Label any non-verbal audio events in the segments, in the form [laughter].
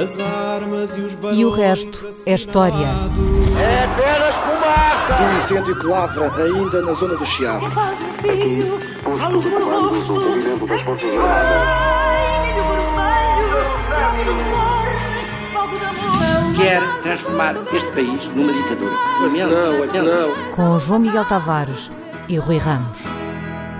As armas e os E o resto é história. É apenas fumaça! Um incêndio que lavra ainda na zona do Chiado. Que faz um filho, falo por rosto. Ai, milho vermelho, grave do cor, fogo de amor. Quer transformar este país numa ditadura. Lamento, Não, não. Com João Miguel Tavares e Rui Ramos.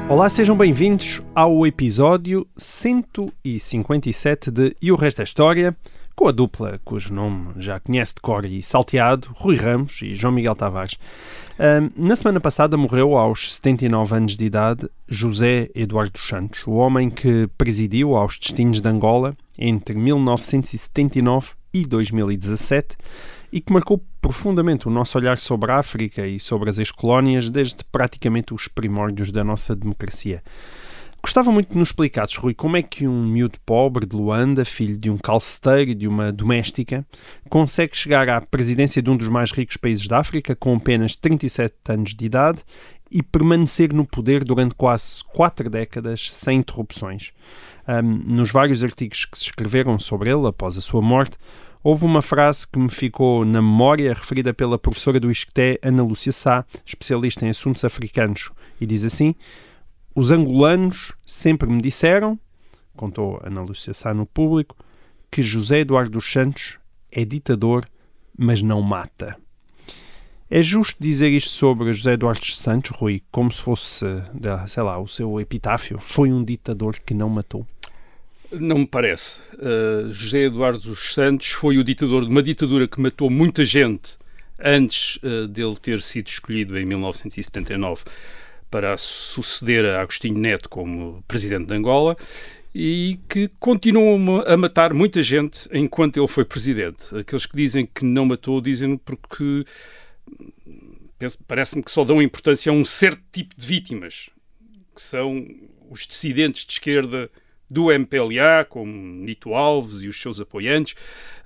Olá, sejam bem-vindos ao episódio 157 de E o Resto da História, com a dupla cujo nome já conhece de cor e salteado, Rui Ramos e João Miguel Tavares. Na semana passada morreu aos 79 anos de idade José Eduardo dos Santos, o homem que presidiu aos destinos de Angola entre 1979 e 2017 e que marcou profundamente o nosso olhar sobre a África e sobre as ex-colónias desde praticamente os primórdios da nossa democracia. Gostava muito de nos explicasses, Rui, como é que um miúdo pobre de Luanda, filho de um calceteiro e de uma doméstica, consegue chegar à presidência de um dos mais ricos países da África com apenas 37 anos de idade e permanecer no poder durante quase quatro décadas sem interrupções. Ahm, nos vários artigos que se escreveram sobre ele após a sua morte, houve uma frase que me ficou na memória, referida pela professora do Isqueté, Ana Lúcia Sá, especialista em assuntos africanos, e diz assim: Os angolanos sempre me disseram, contou Ana Lúcia Sá no público, que José Eduardo dos Santos é ditador, mas não mata. É justo dizer isto sobre José Eduardo dos Santos, Rui, como se fosse, sei lá, o seu epitáfio? Foi um ditador que não matou. Não me parece. Uh, José Eduardo dos Santos foi o ditador de uma ditadura que matou muita gente antes uh, dele ter sido escolhido em 1979 para suceder a Agostinho Neto como presidente de Angola e que continuou a matar muita gente enquanto ele foi presidente. Aqueles que dizem que não matou dizem porque parece-me que só dão importância a um certo tipo de vítimas, que são os dissidentes de esquerda do MPLA, como Nito Alves e os seus apoiantes,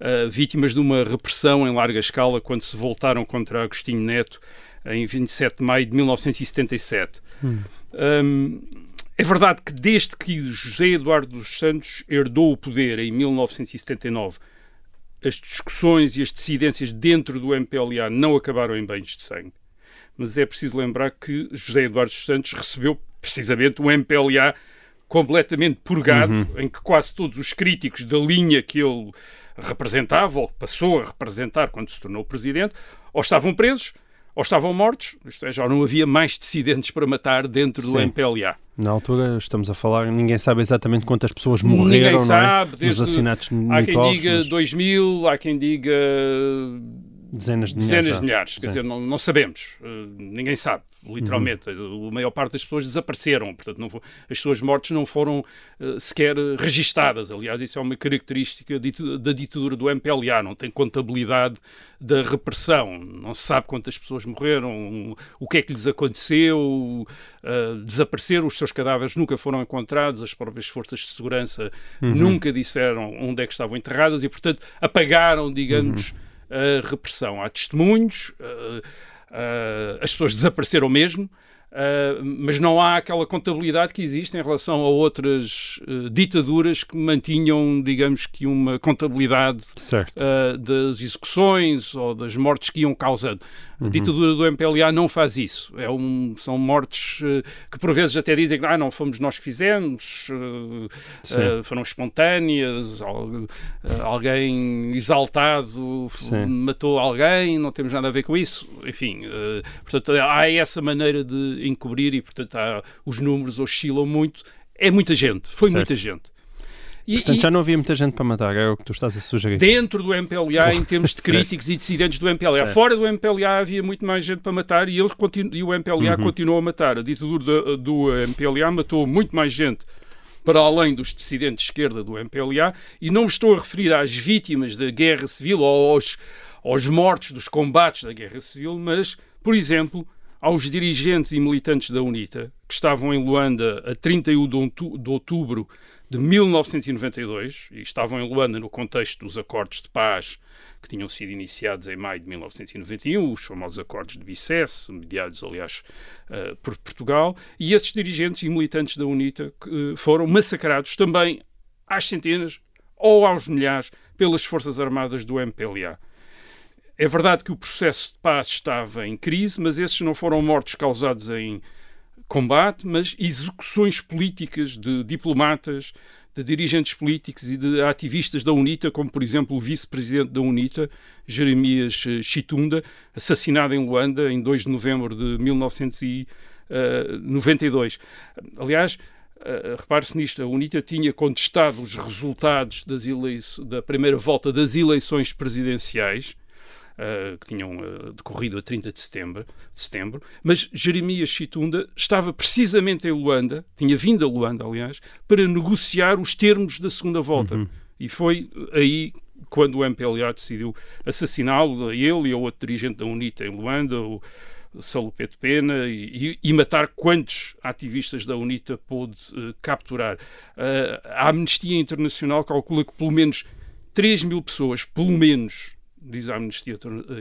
uh, vítimas de uma repressão em larga escala quando se voltaram contra Agostinho Neto em 27 de maio de 1977. Um, é verdade que desde que José Eduardo dos Santos herdou o poder em 1979, as discussões e as dissidências dentro do MPLA não acabaram em banhos de sangue. Mas é preciso lembrar que José Eduardo dos Santos recebeu precisamente um MPLA completamente purgado, em que quase todos os críticos da linha que ele representava, ou que passou a representar quando se tornou presidente, ou estavam presos, ou estavam mortos, isto é, já não havia mais dissidentes para matar dentro do Sim. MPLA. Na altura, estamos a falar, ninguém sabe exatamente quantas pessoas morreram Ninguém sabe, é? nos desde- assassinatos de Há quem diga mas 2 mil, há quem diga dezenas de milhares. dezenas de milhares. Quer dizer, não, não sabemos. Uh, ninguém sabe, literalmente. A maior parte das pessoas desapareceram. Portanto, não as pessoas mortas não foram uh, sequer uh, registadas. Aliás, isso é uma característica da ditadura do MPLA. Não tem contabilidade da repressão. Não se sabe quantas pessoas morreram, o que é que lhes aconteceu, uh, desapareceram, os seus cadáveres nunca foram encontrados, as próprias forças de segurança nunca disseram onde é que estavam enterradas e, portanto, apagaram, digamos, a repressão. Há testemunhos, uh, uh, as pessoas desapareceram mesmo, uh, mas não há aquela contabilidade que existe em relação a outras uh, ditaduras que mantinham, digamos que, uma contabilidade uh, das execuções ou das mortes que iam causando. A ditadura do MPLA não faz isso. É um, são mortes que por vezes até dizem que ah, não fomos nós que fizemos, foram espontâneas, al- alguém exaltado Sim. matou alguém, não temos nada a ver com isso. Enfim, portanto, há essa maneira de encobrir e, portanto, há- os números oscilam muito. É muita gente, foi Certo. muita gente. E- Portanto, e- já não havia muita gente para matar, é o que tu estás a sugerir. dentro do MPLA em termos de [laughs] críticos e dissidentes do MPLA. Certo. Fora do MPLA havia muito mais gente para matar e, eles continu- e o MPLA Uhum. continuou a matar. A ditadura do, do MPLA matou muito mais gente para além dos dissidentes de esquerda do MPLA e não me estou a referir às vítimas da guerra civil ou aos, aos mortos dos combates da guerra civil, mas, por exemplo, aos dirigentes e militantes da UNITA que estavam em Luanda a 31 de outu- de outubro de 1992 e estavam em Luanda no contexto dos acordos de paz que tinham sido iniciados em maio de 1991, os famosos acordos de Bicesse, mediados, aliás, eh, por Portugal, e esses dirigentes e militantes da UNITA eh, foram massacrados também às centenas ou aos milhares pelas Forças Armadas do MPLA. É verdade que o processo de paz estava em crise, mas esses não foram mortos causados em combate, mas execuções políticas de diplomatas, de dirigentes políticos e de ativistas da UNITA, como por exemplo o vice-presidente da UNITA, Jeremias eh, Chitunda, assassinado em Luanda em 2 de novembro de 1992. Aliás, Uh, repare-se nisto, a UNITA tinha contestado os resultados da primeira volta das eleições presidenciais uh, que tinham uh, decorrido a 30 de setembro, de setembro, mas Jeremias Chitunda estava precisamente em Luanda, tinha vindo a Luanda, aliás, para negociar os termos da segunda volta. Uhum. E foi aí quando o MPLA decidiu assassiná-lo, a ele e ao outro dirigente da UNITA em Luanda, o Salupete Pena, e, e, matar quantos ativistas da UNITA pôde uh, capturar. Uh, a Amnistia Internacional calcula que pelo menos 3 mil pessoas, pelo menos, diz a Amnistia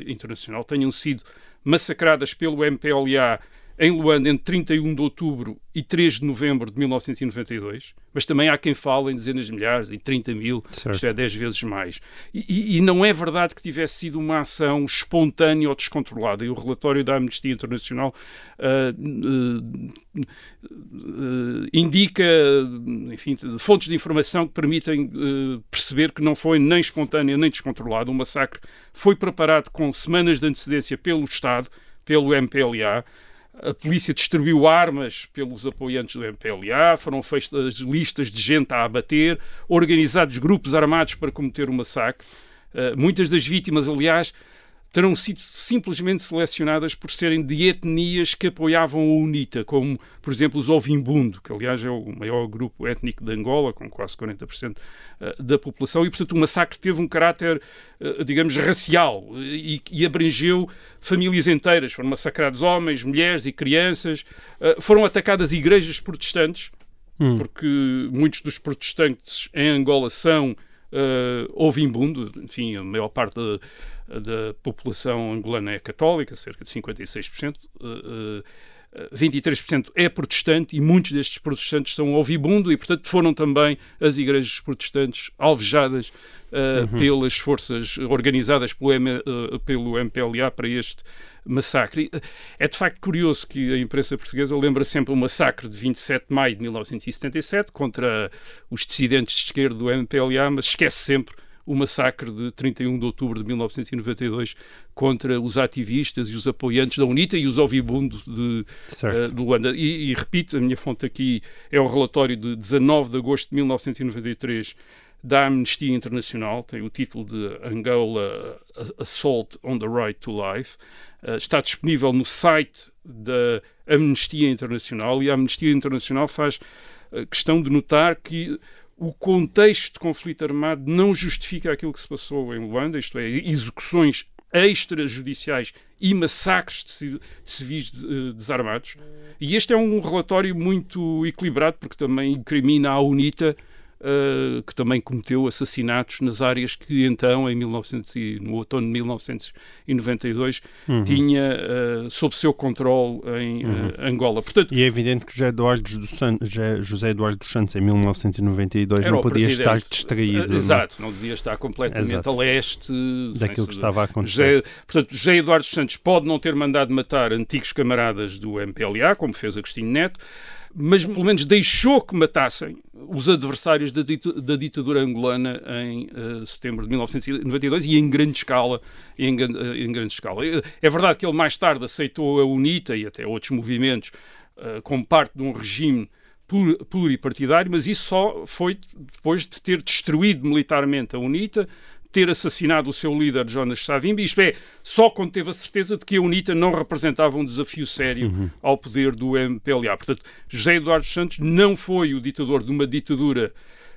Internacional, tenham sido massacradas pelo MPLA em Luanda entre 31 de outubro e 3 de novembro de 1992, mas também há quem fale em dezenas de milhares, em 30 mil, certo. isto é 10 vezes mais. E, e, não é verdade que tivesse sido uma ação espontânea ou descontrolada. E o relatório da Amnistia Internacional uh, uh, uh, indica, enfim, fontes de informação que permitem perceber que não foi nem espontânea nem descontrolada. O massacre foi preparado com semanas de antecedência pelo Estado, pelo MPLA. A polícia distribuiu armas pelos apoiantes do MPLA, foram feitas listas de gente a abater, organizados grupos armados para cometer o massacre. Uh, muitas das vítimas, aliás, terão sido simplesmente selecionadas por serem de etnias que apoiavam a UNITA, como, por exemplo, os Ovimbundo, que aliás é o maior grupo étnico de Angola, com quase 40% eh, da população, e portanto o massacre teve um caráter, eh, digamos, racial e, e abrangeu famílias inteiras. Foram massacrados homens, mulheres e crianças, eh, foram atacadas igrejas protestantes, hum. porque muitos dos protestantes em Angola são uh, Ovimbundo, enfim, a maior parte da da população angolana é católica, cerca de 56%. Uh, uh, 23% é protestante e muitos destes protestantes são ouvibundo e, portanto, foram também as igrejas protestantes alvejadas uh, uhum. pelas forças organizadas pelo, M, uh, pelo MPLA para este massacre. É de facto curioso que a imprensa portuguesa lembra sempre o massacre de 27 de maio de 1977 contra os dissidentes de esquerda do MPLA, mas esquece sempre o massacre de 31 de outubro de 1992 contra os ativistas e os apoiantes da UNITA e os Ovibundo de, uh, de Luanda. E, e, repito, a minha fonte aqui é o relatório de 19 de agosto de 1993 da Amnistia Internacional, tem o título de Angola Assault on the Right to Life. Uh, está disponível no site da Amnistia Internacional e a Amnistia Internacional faz uh, questão de notar que o contexto de conflito armado não justifica aquilo que se passou em Luanda, isto é, execuções extrajudiciais e massacres de civis eh, desarmados. E este é um relatório muito equilibrado, porque também incrimina a UNITA uh, que também cometeu assassinatos nas áreas que então, em 1900 e, no outono de 1992, uhum. tinha uh, sob seu controle em uhum. uh, Angola. Portanto, e é evidente que José Eduardo dos Santos, José Eduardo dos Santos, em 1992, não podia estar distraído. Exato, não, não devia estar completamente Exato. a leste daquilo que estava a acontecer. José, portanto, José Eduardo dos Santos pode não ter mandado matar antigos camaradas do MPLA, como fez Agostinho Neto, mas pelo menos deixou que matassem os adversários da, da ditadura angolana em uh, setembro de 1992 e em grande escala. Em, uh, em, grande escala. É verdade que ele mais tarde aceitou a UNITA e até outros movimentos uh, como parte de um regime pluripartidário, mas isso só foi depois de ter destruído militarmente a UNITA, ter assassinado o seu líder Jonas Savimbi, isto é, só quando teve a certeza de que a UNITA não representava um desafio sério uhum. ao poder do MPLA. Portanto, José Eduardo Santos não foi o ditador de uma ditadura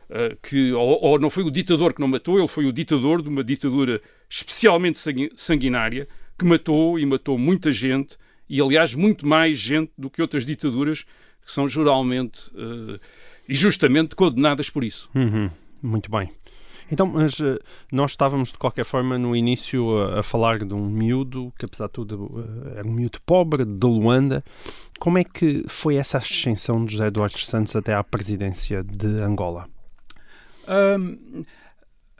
uh, que, ou, ou, não foi o ditador que não matou, ele foi o ditador de uma ditadura especialmente sanguinária que matou e matou muita gente e, aliás, muito mais gente do que outras ditaduras que são geralmente uh, e justamente condenadas por isso. Uhum. Muito bem. Então, mas uh, nós estávamos de qualquer forma no início a, a, falar de um miúdo que, apesar de tudo, uh, era um miúdo pobre de Luanda. Como é que foi essa ascensão de José Eduardo Santos até à presidência de Angola? Um,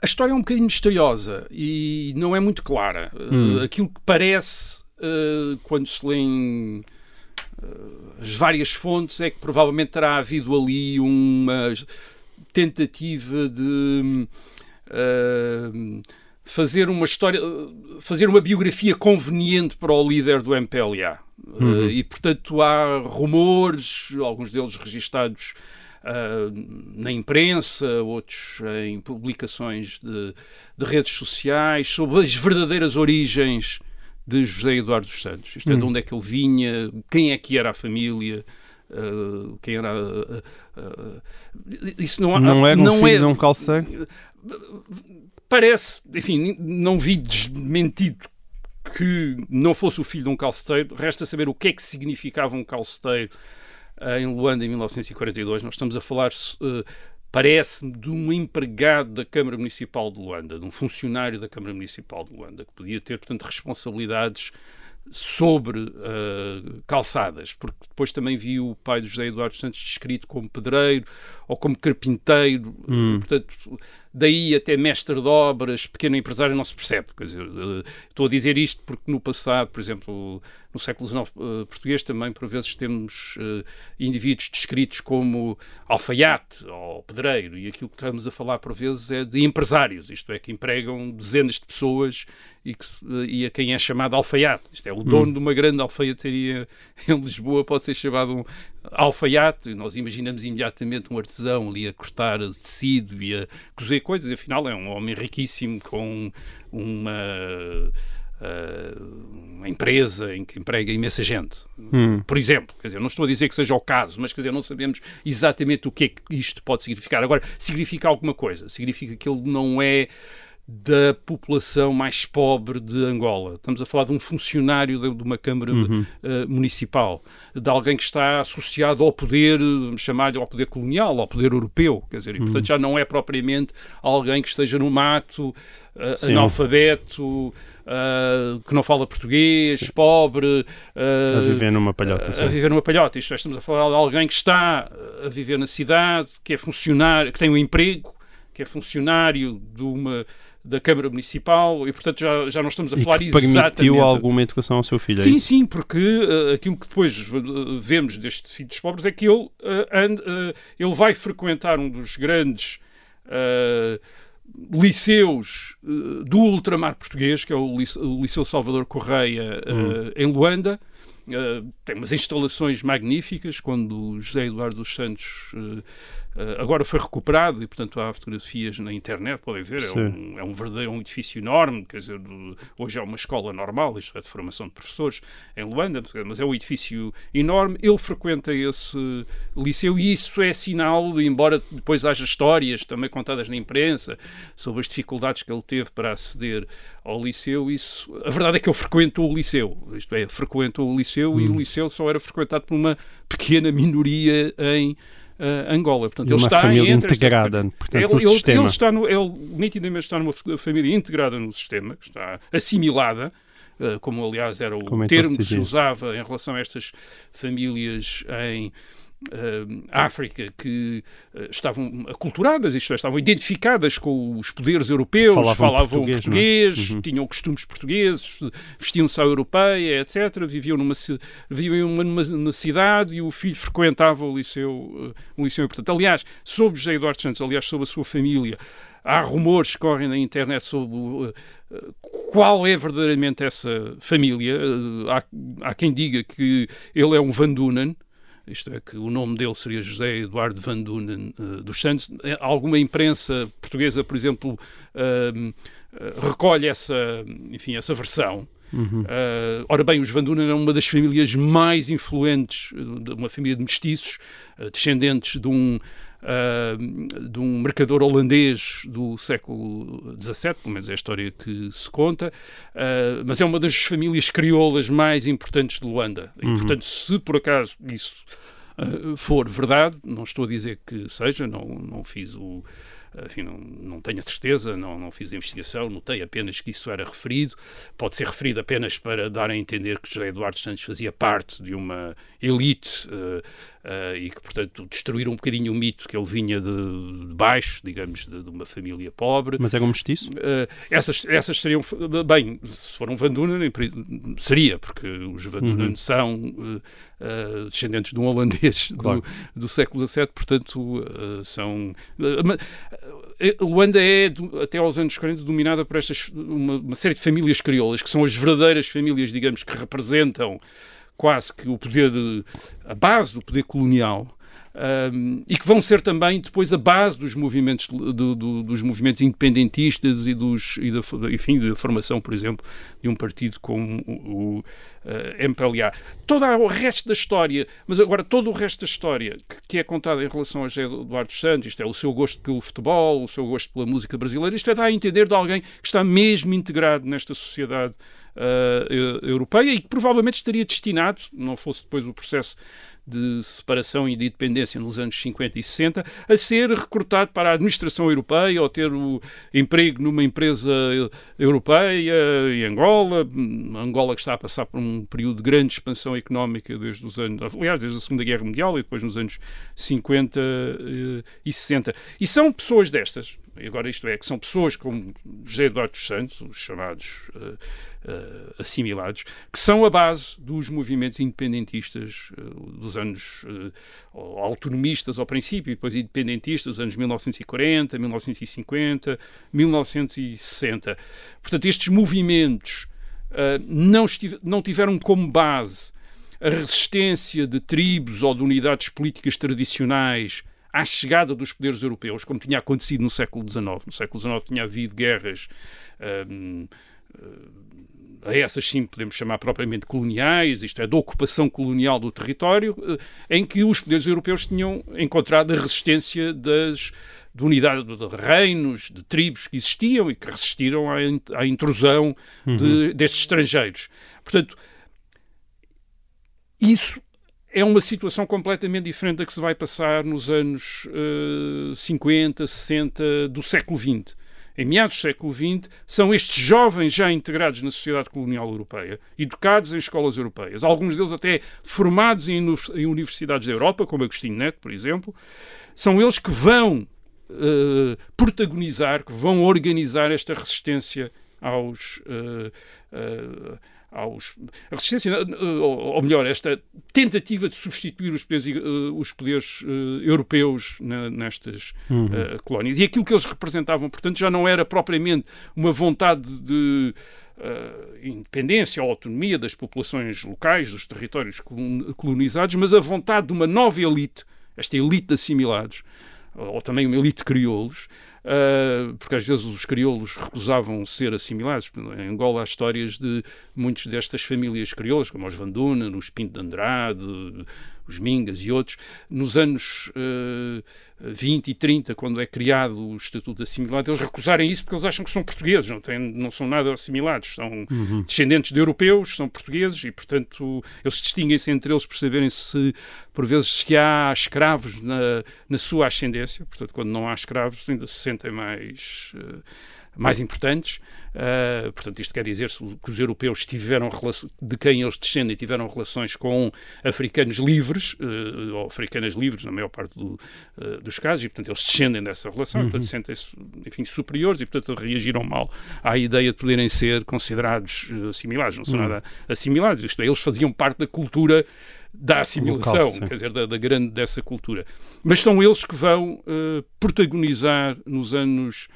a história é um bocadinho misteriosa e não é muito clara. Hum. Aquilo que parece, quando se lêem uh, as várias fontes, é que provavelmente terá havido ali uma tentativa de uh, fazer uma história, fazer uma biografia conveniente para o líder do MPLA. Uhum. e, portanto, há rumores, alguns deles registados Uh, na imprensa, outros em publicações de, de, redes sociais, sobre as verdadeiras origens de José Eduardo dos Santos. Isto é, de onde é que ele vinha, quem é que era a família, uh, quem era. Uh, isso não, não era um não filho é, de um calceiro? Parece, enfim, não vi desmentido que não fosse o filho de um calceteiro. Resta saber o que é que significava um calceteiro em Luanda em 1942. Nós estamos a falar, uh, parece-me, de um empregado da Câmara Municipal de Luanda, de um funcionário da Câmara Municipal de Luanda, que podia ter, portanto, responsabilidades sobre uh, calçadas, porque depois também vi o pai do José Eduardo Santos descrito como pedreiro ou como carpinteiro, hum. portanto, daí até mestre de obras, pequeno empresário, não se percebe. Quer dizer, estou a dizer isto porque no passado, por exemplo, no século XIX uh, português também, por vezes, temos uh, indivíduos descritos como alfaiate ou pedreiro, e aquilo que estamos a falar, por vezes, é de empresários, isto é, que empregam dezenas de pessoas e, que, e a quem é chamado alfaiate. Isto é, o dono hum. de uma grande alfaiataria [laughs] em Lisboa pode ser chamado um alfaiate, nós imaginamos imediatamente um artesão ali a cortar tecido e a cozer coisas, afinal é um homem riquíssimo com uma uh, uma empresa em que emprega imensa gente, hum. por exemplo. Quer dizer, não estou a dizer que seja o caso, mas quer dizer, não sabemos exatamente o que é que isto pode significar. Agora, significa alguma coisa. Significa que ele não é da população mais pobre de Angola. Estamos a falar de um funcionário de, de uma Câmara uhum. uh, Municipal, de alguém que está associado ao poder, chamado ao poder colonial, ao poder europeu, quer dizer, e, portanto uhum. já não é propriamente alguém que esteja no mato, uh, analfabeto, Uh, que não fala português, Sim. pobre. A viver numa palhota. Uh, a viver numa palhota. Isto é, estamos a falar de alguém que está a viver na cidade, que é funcionário, que tem um emprego, que é funcionário de uma da Câmara Municipal e, portanto, já, já não estamos a falar e que exatamente. permitiu alguma educação ao seu filho, Sim, é sim, porque uh, aquilo que depois uh, vemos deste filho dos pobres é que ele, uh, and, ele vai frequentar um dos grandes liceus do ultramar português, que é o, o Liceu Salvador Correia, hum. em Luanda. tem umas instalações magníficas, quando José Eduardo dos Santos Uh, agora foi recuperado e, portanto, há fotografias na internet, podem ver, é um, é um, verdadeiro um edifício enorme, quer dizer, hoje é uma escola normal, isto é de formação de professores em Luanda, mas é um edifício enorme. Ele frequenta esse liceu e isso é sinal, embora depois haja histórias também contadas na imprensa sobre as dificuldades que ele teve para aceder ao liceu, isso, a verdade é que ele frequentou o liceu, isto é, frequentou o liceu hum. e o liceu só era frequentado por uma pequena minoria em uh, Angola. Portanto, ele uma está família integrada, esta... portanto, ele, no ele, sistema. Ele, está no, ele nitidamente está numa família integrada no sistema, que está assimilada, uh, como aliás era o como termo que se usava em relação a estas famílias em África que uh, estavam aculturadas, isto é, estavam identificadas com os poderes europeus, falavam, falavam português, é? português uhum. tinham costumes portugueses, vestiam-se à europeia, etc. Viviam numa, viviam numa, numa, cidade e o filho frequentava o liceu, um liceu importante. Aliás, sobre José Eduardo Santos, aliás, sobre a sua família, há rumores que correm na internet sobre uh, qual é verdadeiramente essa família. Uh, há, há, quem diga que ele é um Van Dunen, isto é, que o nome dele seria José Eduardo Van Dunen uh, dos Santos. É, alguma imprensa portuguesa, por exemplo, uh, recolhe essa, enfim, essa versão. Uhum. Uh, ora bem, os Van Dunen eram uma das famílias mais influentes, uma família de mestiços, descendentes de um uh, de um mercador holandês do século XVII, pelo menos é a história que se conta, uh, mas é uma das famílias crioulas mais importantes de Luanda. E, uhum. portanto, se por acaso isso uh, for verdade, não estou a dizer que seja, não, não fiz o enfim, não, não tenho a certeza, não, não fiz a investigação, notei apenas que isso era referido. Pode ser referido apenas para dar a entender que José Eduardo Santos fazia parte de uma elite uh, uh, e que, portanto, destruíram um bocadinho o mito que ele vinha de, de baixo, digamos, de, de, uma família pobre. Mas é como mestiço? Uh, essas, essas seriam, bem, se for um Van Dunen, seria, porque os Van Dunen uhum. são descendentes de um holandês claro. do, do, século XVII, portanto, são... Luanda é, até aos anos 40, dominada por estas, uma, uma série de famílias crioulas, que são as verdadeiras famílias, digamos, que representam quase que o poder, a base do poder colonial, um, e que vão ser também depois a base dos movimentos, do, do, dos movimentos independentistas e, dos, e da, enfim, da formação, por exemplo, de um partido como o, o uh, MPLA. Todo o resto da história, mas agora todo o resto da história que, que é contada em relação a José Eduardo Santos, isto é o seu gosto pelo futebol, o seu gosto pela música brasileira, isto é dar a entender de alguém que está mesmo integrado nesta sociedade uh, europeia e que provavelmente estaria destinado, não fosse depois o processo de separação e de independência nos anos 50 e 60, a ser recrutado para a administração europeia ou ter o emprego numa empresa europeia em Angola. Angola que está a passar por um período de grande expansão económica desde os anos, aliás, desde a Segunda Guerra Mundial e depois nos anos 50 eh, e 60. E são pessoas destas, agora isto é, que são pessoas como José Eduardo dos Santos, os chamados uh, uh, assimilados, que são a base dos movimentos independentistas uh, dos anos autonomistas ao princípio, e depois independentistas dos anos 1940, 1950, 1960. Portanto, estes movimentos não, não tiveram como base a resistência de tribos ou de unidades políticas tradicionais à chegada dos poderes europeus, como tinha acontecido no século XIX. No século XIX tinha havido guerras. Um, a essas sim podemos chamar propriamente coloniais, isto é, da ocupação colonial do território, eh, em que os poderes europeus tinham encontrado a resistência das de unidade de reinos, de tribos que existiam e que resistiram à, à intrusão uhum. de, destes estrangeiros. Portanto, isso é uma situação completamente diferente da que se vai passar nos anos uh, 50, 60 do século XX. Em meados do século XX, são estes jovens já integrados na sociedade colonial europeia, educados em escolas europeias, alguns deles até formados em, em universidades da Europa, como Agostinho Neto, por exemplo, são eles que vão uh, protagonizar, que vão organizar esta resistência aos. Uh, aos, a resistência, ou melhor, esta tentativa de substituir os poderes, eh, os poderes uh, europeus nestas uhum. uh, colónias. E aquilo que eles representavam, portanto, já não era propriamente uma vontade de uh, independência ou autonomia das populações locais, dos territórios colonizados, mas a vontade de uma nova elite, esta elite de assimilados, ou também uma elite de crioulos, uh, porque às vezes os crioulos recusavam ser assimilados. Em Angola há histórias de muitas destas famílias crioulas, como os Vanduna, os Pinto de Andrade, os Mingas e outros, nos anos uh, 20 e 30, quando é criado o Estatuto de Assimilado, eles recusarem isso porque eles acham que são portugueses, não, têm, não são nada assimilados, são uhum. descendentes de europeus, são portugueses e, portanto, eles distinguem-se entre eles por saberem se, por vezes, se há escravos na, na sua ascendência, portanto, quando não há escravos, ainda se sentem mais. Uh, mais importantes. Uh, portanto, isto quer dizer que os europeus tiveram de quem eles descendem tiveram relações com africanos livres, uh, ou africanas livres, na maior parte do, uh, dos casos, e portanto eles descendem dessa relação, uhum. e portanto sentem-se, enfim, superiores, e portanto reagiram mal à ideia de poderem ser considerados assimilados. Não são uhum. nada assimilados, isto é, eles faziam parte da cultura da assimilação, Local, quer dizer, da, da, grande dessa cultura. Mas são eles que vão protagonizar nos anos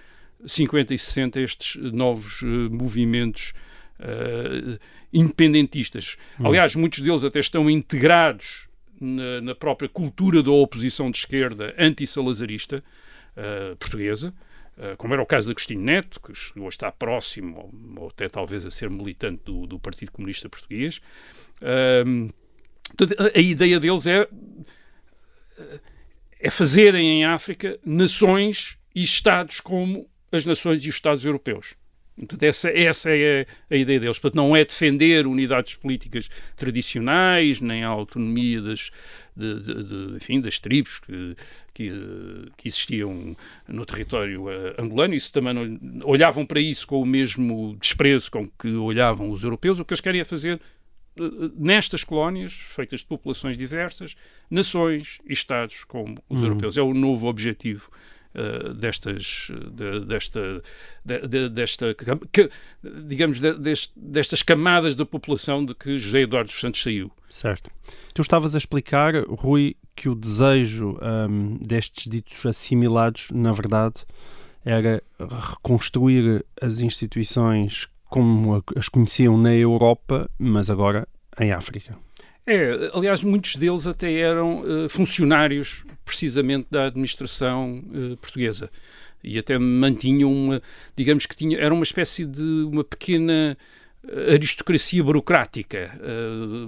50 e 60 estes novos uh, movimentos uh, independentistas. Hum. Aliás, muitos deles até estão integrados na, na própria cultura da oposição de esquerda anti-salazarista uh, portuguesa, como era o caso de Agostinho Neto, que chegou a estar próximo, ou, ou até talvez a ser militante do, do Partido Comunista Português. a, a ideia deles é, é fazerem em África nações e Estados como as nações e os Estados europeus. Portanto, essa, essa é a, a, ideia deles. Portanto, não é defender unidades políticas tradicionais, nem a autonomia das, de, de, de, enfim, das tribos que, que, que, existiam no território uh, angolano. Isso também não, olhavam para isso com o mesmo desprezo com que olhavam os europeus. O que eles querem é fazer uh, nestas colónias, feitas de populações diversas, nações e Estados como os uhum. europeus. É o novo objetivo Uh, destas, de, desta, de, desta, que, digamos, de, dest, destas camadas da população de que José Eduardo dos Santos saiu. Certo. Tu estavas a explicar, Rui, que o desejo um, destes ditos assimilados, na verdade, era reconstruir as instituições como as conheciam na Europa, mas agora em África. É, aliás, muitos deles até eram uh, funcionários precisamente da administração uh, portuguesa. E até mantinham uma, digamos que tinha, era uma espécie de uma pequena eh, aristocracia burocrática,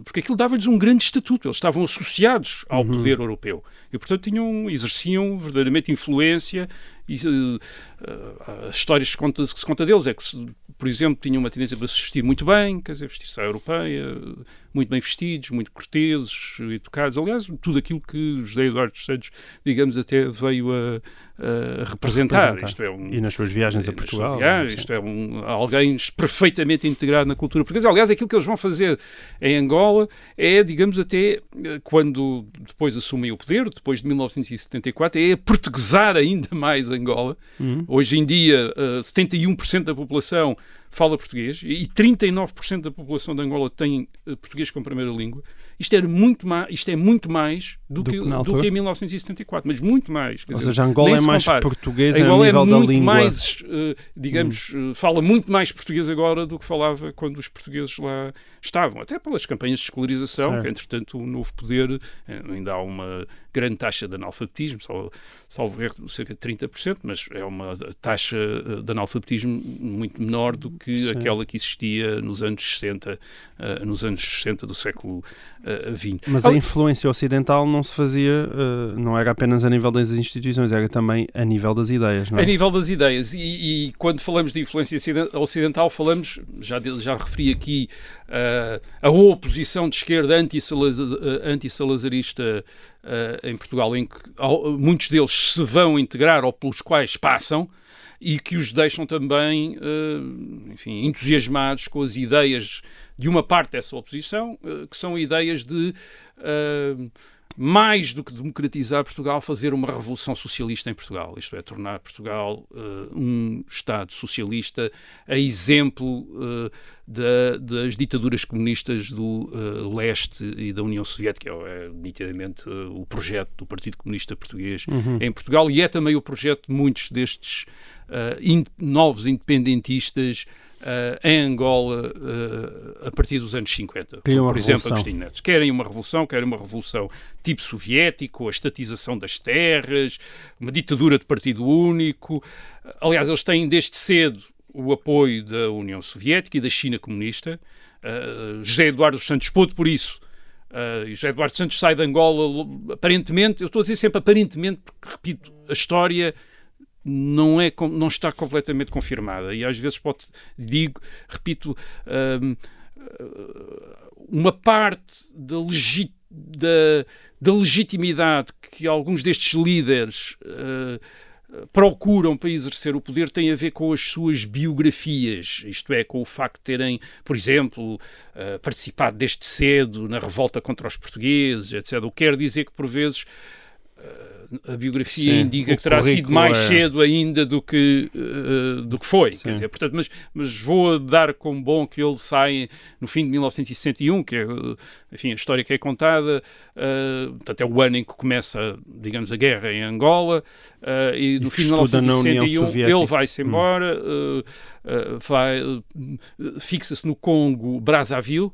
porque aquilo dava-lhes um grande estatuto, eles estavam associados ao uhum. poder europeu. E, portanto, tinham, exerciam verdadeiramente influência e uh, as histórias que se, conta, que se conta deles é que, por exemplo, tinham uma tendência para se vestir muito bem, quer dizer, vestir-se à europeia, muito bem vestidos, muito corteses, educados. Aliás, tudo aquilo que José Eduardo dos Santos, digamos, até veio a, a representar. representar. Isto é um, e nas suas viagens a Portugal. Viagens, isto é um, alguém perfeitamente integrado na cultura portuguesa. Aliás, aquilo que eles vão fazer em Angola é, digamos, até eh, quando depois assumem o poder, depois de 1974, é portuguesar ainda mais Angola. Uhum. Hoje em dia, uh, eh, 71% da população fala português e 39% da população de Angola tem uh, português como primeira língua. Isto, era muito mais, isto é muito mais do, do, que, do que em 1974, mas muito mais. Ou dizer, seja, Angola é mais português Angola é muito mais, uh, digamos, hum. uh, fala muito mais português agora do que falava quando os portugueses lá estavam, até pelas campanhas de escolarização, certo. que entretanto o novo poder ainda há uma grande taxa de analfabetismo, salvo, erro, cerca de 30%, mas é uma taxa de analfabetismo muito menor do que Sim. aquela que existia nos anos 60, uh, nos anos 60 do século uh, Mas a influência ocidental não se fazia, uh, não era apenas a nível das instituições, era também a nível das ideias, não é? A nível das ideias. E, e quando falamos de influência ocidental, falamos, já, já referi aqui, a oposição de esquerda anti-salazarista uh, em Portugal, em que muitos deles se vão integrar ou pelos quais passam, e que os deixam também, enfim, entusiasmados com as ideias de uma parte dessa oposição, eh, que são ideias de. Mais do que democratizar Portugal, fazer uma revolução socialista em Portugal. Isto é, tornar Portugal uh, um Estado socialista, a exemplo uh, da, das ditaduras comunistas do uh, leste e da União Soviética. É, é nitidamente o projeto do Partido Comunista Português uhum. em Portugal e é também o projeto de muitos destes in, novos independentistas Uh, em Angola uh, a partir dos anos 50. Por, por exemplo, Agostinho Neto. Querem uma revolução, querem uma revolução tipo soviético, a estatização das terras, uma ditadura de partido único. Aliás, eles têm desde cedo o apoio da União Soviética e da China comunista. Uh, José Eduardo Santos pôde por isso. Uh, José Eduardo Santos sai de Angola, aparentemente, eu estou a dizer sempre aparentemente, porque, repito, a história não, é, não está completamente confirmada. E às vezes pode, digo, repito, um, uma parte da, da, da, legitimidade que alguns destes líderes uh, procuram para exercer o poder tem a ver com as suas biografias, isto é, com o facto de terem, por exemplo, uh, participado desde cedo na revolta contra os portugueses, etc. O que quer dizer que, por vezes, a biografia Sim, indica que terá sido mais é... cedo ainda do que, uh, do que foi. Quer dizer, portanto, mas, mas vou dar como bom que ele sai no fim de 1961, que é enfim, a história que é contada, uh, portanto, é o ano em que começa, digamos, a guerra em Angola, uh, e no e fim de 1961 ele vai-se hum. embora, hum. uh, vai, fixa-se no Congo Brazzaville,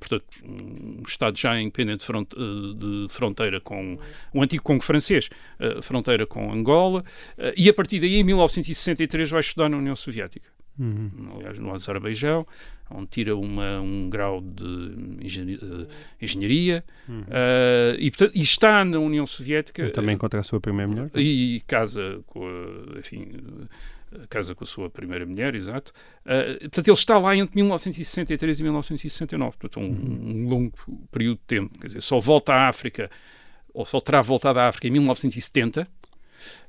portanto, um Estado já independente front, de fronteira com o antigo Congo francês, fronteira com Angola, e a partir daí, em 1963, vai estudar na União Soviética. Uhum. Aliás, no Azerbaijão, onde tira uma, um grau de engenharia, engenharia uhum. uh, e, portanto, e, está na União Soviética. E também encontra a sua primeira mulher. E, e casa com a, enfim, casa com a sua primeira mulher, exato. Uh, portanto, ele está lá entre 1963 e 1969, portanto, um, um, longo período de tempo. Quer dizer, só volta à África, ou só terá voltado à África em 1970.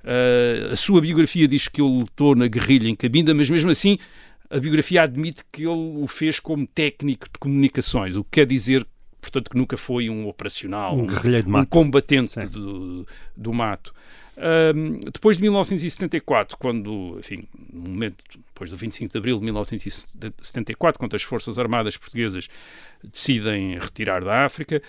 Uh, a sua biografia diz que ele lutou na guerrilha em Cabinda, mas mesmo assim a biografia admite que ele o fez como técnico de comunicações, o que quer dizer portanto que nunca foi um operacional, um, um, um combatente do, do mato. Um, depois de 1974, quando, enfim, no momento depois do 25 de abril de 1974, quando as Forças Armadas Portuguesas decidem retirar da África,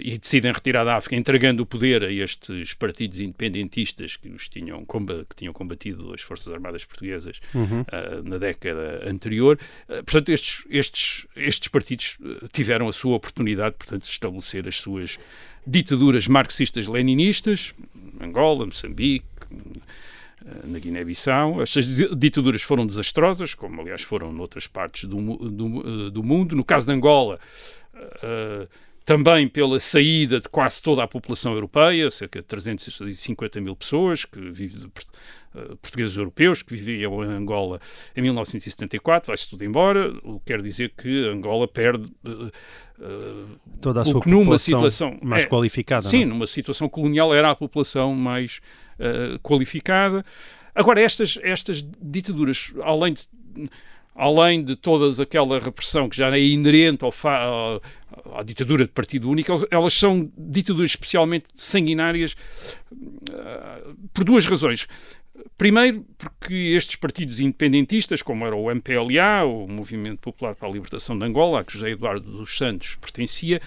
e decidem retirar da África, entregando o poder a estes partidos independentistas que, os tinham, que tinham combatido as Forças Armadas Portuguesas uhum. uh, na década anterior. Uh, portanto, estes, estes, estes partidos tiveram a sua oportunidade, portanto, de estabelecer as suas ditaduras marxistas-leninistas, Angola, Moçambique, eh, na Guiné-Bissau. Estas ditaduras foram desastrosas, como aliás foram noutras partes do, do, eh, do mundo. No caso de Angola, uh, também pela saída de quase toda a população europeia, cerca de 350 mil pessoas, que vivem, uh, portugueses europeus que viviam em Angola em 1974, vai-se tudo embora, o que quer dizer que Angola perde uh, toda a sua numa situação mais é, qualificada. Sim, não? numa situação colonial era a população mais qualificada. Agora, estas, estas ditaduras, além de além de toda aquela repressão que já é inerente ao à ditadura de partido único, elas são ditaduras especialmente sanguinárias uh, por duas razões. Primeiro, porque estes partidos independentistas, como era o MPLA, o Movimento Popular para a Libertação de Angola, a que José Eduardo dos Santos pertencia,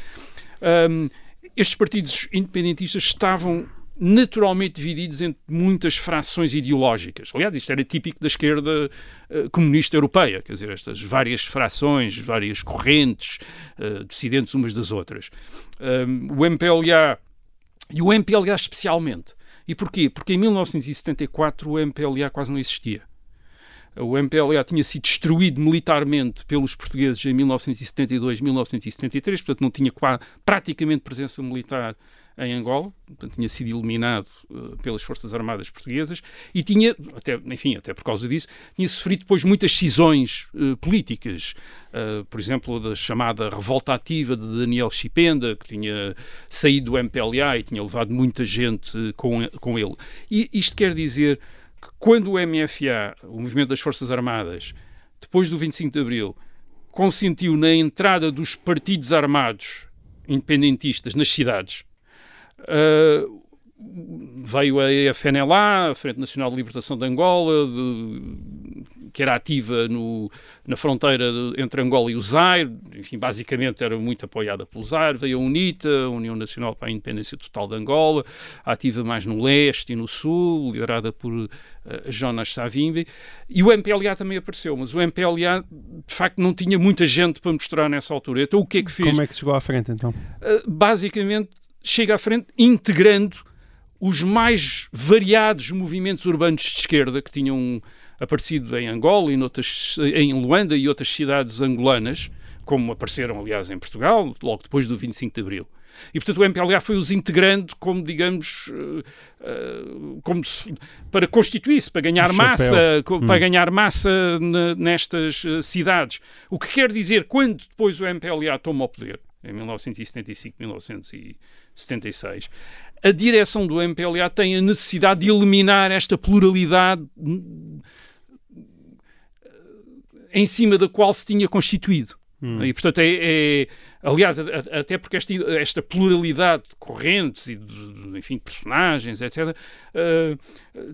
um, estes partidos independentistas estavam naturalmente divididos entre muitas frações ideológicas. Aliás, isto era típico da esquerda uh, comunista europeia, quer dizer, estas várias frações, várias correntes, uh, dissidentes umas das outras. Um, o MPLA, e o MPLA especialmente. E porquê? Porque em 1974 o MPLA quase não existia. O MPLA tinha sido destruído militarmente pelos portugueses em 1972, 1973, portanto não tinha praticamente presença militar em Angola, portanto, tinha sido eliminado uh, pelas Forças Armadas Portuguesas e tinha, até, enfim, até por causa disso, tinha sofrido depois muitas cisões uh, políticas. Uh, por exemplo, da chamada revolta ativa de Daniel Chipenda, que tinha saído do MPLA e tinha levado muita gente com, com ele. E isto quer dizer que quando o MFA, o Movimento das Forças Armadas, depois do 25 de Abril, consentiu na entrada dos partidos armados independentistas nas cidades, Uh, veio a FNLA, a Frente Nacional de Libertação de Angola, de, que era ativa no, na fronteira de, entre Angola e o Zaire, enfim, basicamente era muito apoiada pelo Zaire, veio a UNITA, a União Nacional para a Independência Total de Angola, ativa mais no leste e no sul, liderada por uh, Jonas Savimbi, e o MPLA também apareceu, mas o MPLA de facto não tinha muita gente para mostrar nessa altura. Então o que é que fez? Como é que chegou à frente então? Uh, basicamente chega à frente integrando os mais variados movimentos urbanos de esquerda que tinham aparecido em Angola, e noutras, em Luanda e outras cidades angolanas, como apareceram, aliás, em Portugal, logo depois do 25 de Abril. E, portanto, o MPLA foi os integrando como, digamos, uh, uh, como se, para constituir-se, para ganhar um massa, hum. para ganhar massa nestas uh, cidades. O que quer dizer, quando depois o MPLA toma o poder, em 1975, 1976, a direção do MPLA tem a necessidade de eliminar esta pluralidade em cima da qual se tinha constituído. Hum. E, portanto, é, é aliás, até porque esta, esta, pluralidade de correntes e de, enfim, de personagens, etc., uh, eh,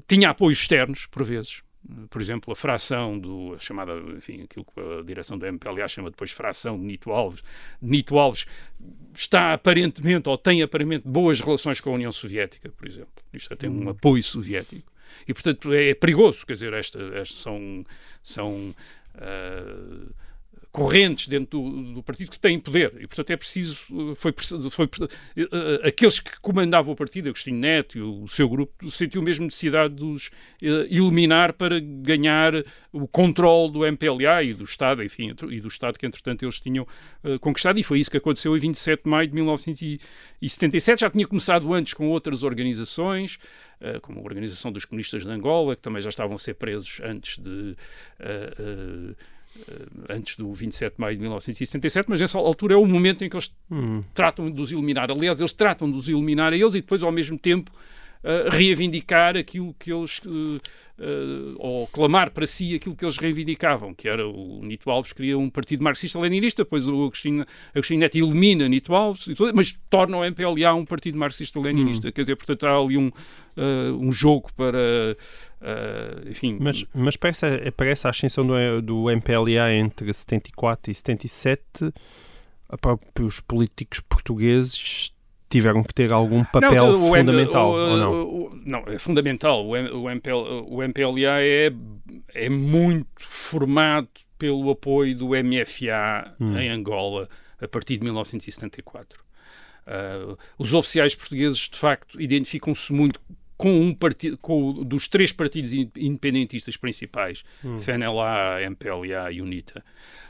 tinha apoios externos, por vezes por exemplo, a fração do a chamada, enfim, aquilo que a direção do MPLA chama depois fração de Nito Alves, Nito Alves está aparentemente ou tem aparentemente boas relações com a União Soviética, por exemplo. Isto tem um hum. apoio soviético. E, portanto, é, é perigoso, quer dizer, esta, esta são, são uh, correntes dentro do, do, partido que têm poder. E portanto é preciso foi, foi uh, aqueles que comandavam o partido Agostinho Neto e o seu grupo sentiu mesmo necessidade de os uh, eliminar para ganhar o controle do MPLA e do Estado enfim e do Estado que entretanto eles tinham uh, conquistado. E foi isso que aconteceu em 27 de maio de 1977 já tinha começado antes com outras organizações como a Organização dos Comunistas de Angola que também já estavam a ser presos antes de eh, antes do 27 de maio de 1977, mas nessa altura é o momento em que eles hum. tratam de os eliminar. Aliás, eles tratam de os eliminar a eles e depois, ao mesmo tempo, uh, reivindicar aquilo que eles, uh, uh, ou clamar para si aquilo que eles reivindicavam, que era o Nito Alves queria um partido marxista-leninista, depois o Agostinho, Agostinho Neto elimina Nito Alves, mas torna o MPLA um partido marxista-leninista. Hum. Quer dizer, portanto, há ali um, um jogo para Uh, enfim. Mas, mas parece, parece a ascensão do, do MPLA entre 74 e 77, os políticos portugueses tiveram que ter algum papel não, fundamental, o, ou não? O, não, é fundamental. O, o, MPL, o MPLA é, é muito formado pelo apoio do MFA hum. em Angola a partir de 1974. Uh, os oficiais portugueses, de facto, identificam-se muito com um partido, com dos três partidos independentistas principais, hum. FNLA, MPLA e UNITA.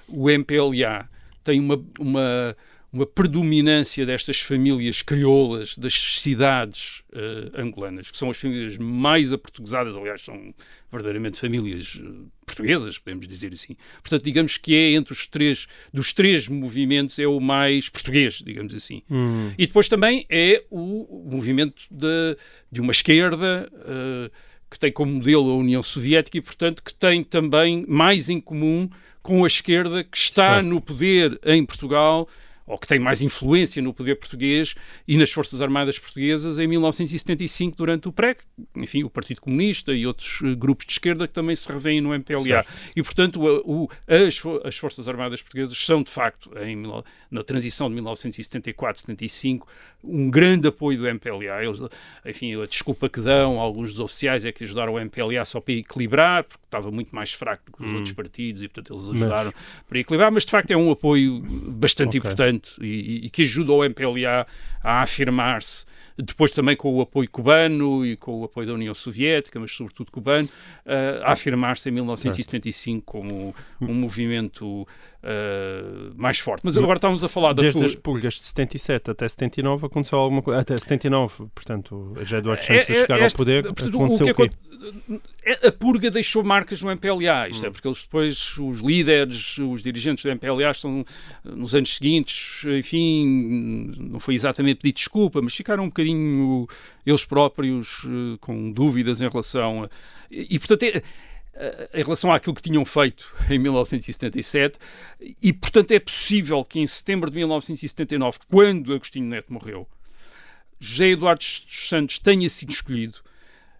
O MPLA tem uma, uma uma predominância destas famílias crioulas das cidades uh, angolanas, que são as famílias mais aportuguesadas, aliás, são verdadeiramente famílias uh, portuguesas, podemos dizer assim. Portanto, digamos que é entre os três, dos três movimentos, é o mais português, digamos assim. Hum. E depois também é o movimento de, de uma esquerda. Uh, que tem como modelo a União Soviética e, portanto, que tem também mais em comum com a esquerda que está certo. no poder em Portugal ou que tem mais influência no poder português e nas Forças Armadas Portuguesas em 1975, durante o PREC, enfim, o Partido Comunista e outros uh, grupos de esquerda que também se revêem no MPLA. Certo. E, portanto, o, o, as, as, Forças Armadas Portuguesas são, de facto, em, na transição de 1974-75, um grande apoio do MPLA. Eles, enfim, a desculpa que dão alguns dos oficiais é que ajudaram o MPLA só para equilibrar, porque estava muito mais fraco do que os hum. outros partidos e, portanto, eles ajudaram mas... para equilibrar, mas de facto é um apoio bastante okay. importante e, e, que ajuda o MPLA a afirmar-se depois também com o apoio cubano e com o apoio da União Soviética, mas sobretudo cubano, uh, a afirmar-se em 1975 certo. como um movimento uh, mais forte. Mas agora estamos a falar da Desde as pulgas de 77 até 79 aconteceu alguma coisa, até 79, portanto, já Santos é, é, chegar ao poder, portanto, aconteceu o, que o quê? É, a purga deixou marcas no MPLA, isto é hum. é porque eles depois, os líderes, os dirigentes do MPLA estão nos anos seguintes, enfim, não foi exatamente pedir desculpa, mas ficaram um bocadinho bocadinho eles próprios uh, com dúvidas em relação a. E portanto, é, eh, em relação àquilo que tinham feito [laughs] em 1977, e portanto é possível que em setembro de 1979, quando Agostinho Neto morreu, José Eduardo dos Santos tenha sido escolhido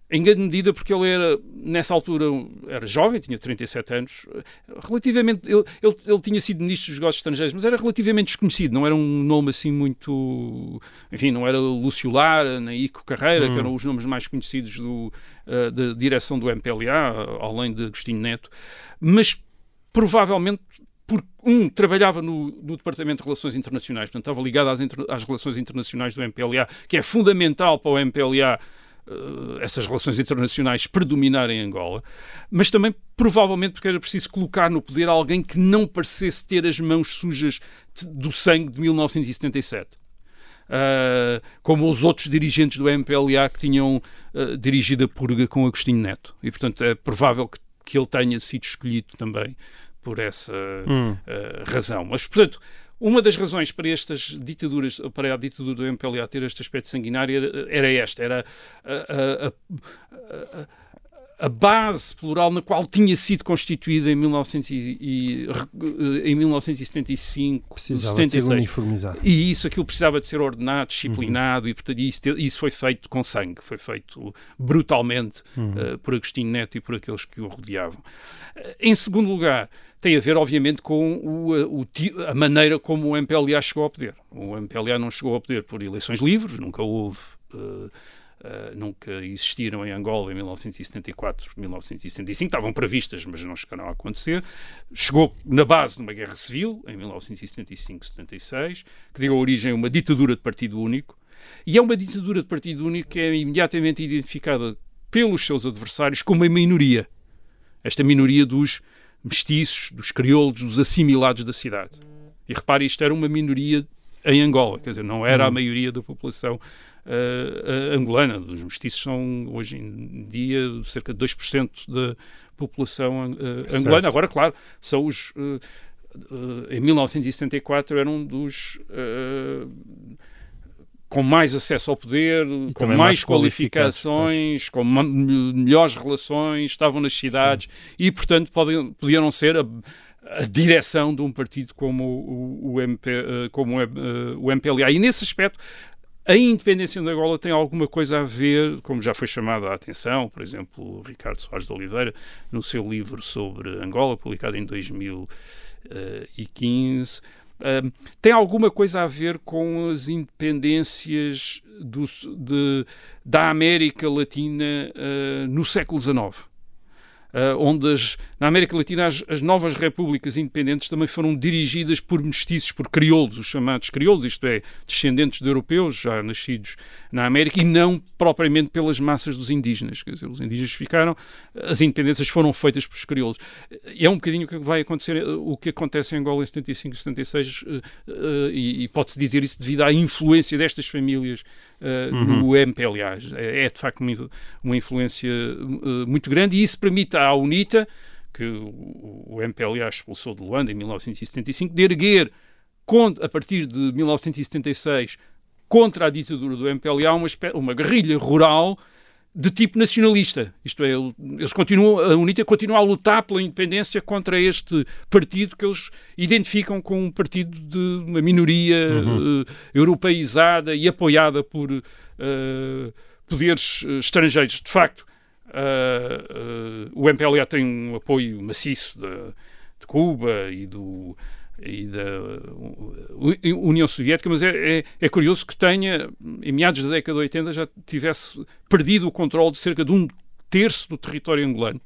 em grande medida porque ele era, nessa altura, era jovem, tinha 37 anos, relativamente, ele, ele, ele, tinha sido ministro dos negócios estrangeiros, mas era relativamente desconhecido, não era um nome assim muito, enfim, não era Lúcio Lara, nem Ico Carreira, hum. que eram os nomes mais conhecidos do, uh, da direção do MPLA, além de Agostinho Neto, mas provavelmente porque, um, trabalhava no, no, Departamento de Relações Internacionais, portanto, estava ligado às, às relações internacionais do MPLA, que é fundamental para o MPLA uh, essas relações internacionais predominarem em Angola, mas também provavelmente porque era preciso colocar no poder alguém que não parecesse ter as mãos sujas do sangue de 1977. Uh, eh, como os outros dirigentes do MPLA que tinham uh, dirigido a purga com Agostinho Neto. E, portanto, é provável que, que ele tenha sido escolhido também por essa hum. uh, razão. Mas, portanto, uma das razões para estas ditaduras, para a ditadura do MPLA ter este aspecto sanguinário era, esta, era a, a, a, a, base plural na qual tinha sido constituída em, 1900 e, em 1975, precisava 76. De ser uniformizado. E isso, aquilo precisava de ser ordenado, disciplinado, uhum. e portanto isso, isso, foi feito com sangue, foi feito brutalmente uhum. uh, por Agostinho Neto e por aqueles que o rodeavam. Uh, em segundo lugar, tem a ver, obviamente, com o, o, a maneira como o MPLA chegou ao poder. O MPLA não chegou ao poder por eleições livres, nunca houve uh, Uh, nunca existiram em Angola em 1974, 1975, estavam previstas, mas não chegaram a acontecer. Chegou na base de uma guerra civil, em 1975-76, que deu origem a uma ditadura de partido único, e é uma ditadura de partido único que é imediatamente identificada pelos seus adversários como uma minoria. Esta minoria dos mestiços, dos crioulos, dos assimilados da cidade. E repare, isto era uma minoria em Angola, quer dizer, não era a maioria da população uh, angolana. Os mestiços são, hoje em dia, cerca de 2% da população uh, angolana. Agora, claro, são os. Uh, em 1974 eram dos com mais acesso ao poder, e com mais, qualificações, com melhores relações, estavam nas cidades Sim. e, portanto, podiam, podiam ser a, a direção de um partido como o, o, MP, como o MPLA. E, nesse aspecto, a independência de Angola tem alguma coisa a ver, como já foi chamada a atenção, por exemplo, o Ricardo Soares de Oliveira, no seu livro sobre Angola, publicado em 2015, tem alguma coisa a ver com as independências do, de, da América Latina uh, no século XIX uh, onde as, na América Latina as, as, novas repúblicas independentes também foram dirigidas por mestiços, por crioulos, os chamados crioulos, isto é, descendentes de europeus já nascidos na América, e não propriamente pelas massas dos indígenas. Quer dizer, os indígenas ficaram, as independências foram feitas pelos crioulos. E é um bocadinho o que vai acontecer, o que acontece em Angola em 75 e 76, uh, uh, e, e pode-se dizer isso devido à influência destas famílias uh, uhum. no MPLA. É, é, de facto muito, uma influência uh, muito grande e isso permite à UNITA, que o, o MPLA expulsou de Luanda em 1975, de erguer, a partir de 1976, contra a ditadura do MPLA, uma, uma guerrilha rural de tipo nacionalista. Isto é, eles continuam, a UNITA continua a lutar pela independência contra este partido que eles identificam com um partido de uma minoria uhum. uh, europeizada e apoiada por uh, poderes uh, estrangeiros. De facto, o MPLA tem um apoio maciço de Cuba e do e da União Soviética, mas é, é, é, curioso que tenha, em meados da década de 80, já tivesse perdido o controle de cerca de um terço do território angolano.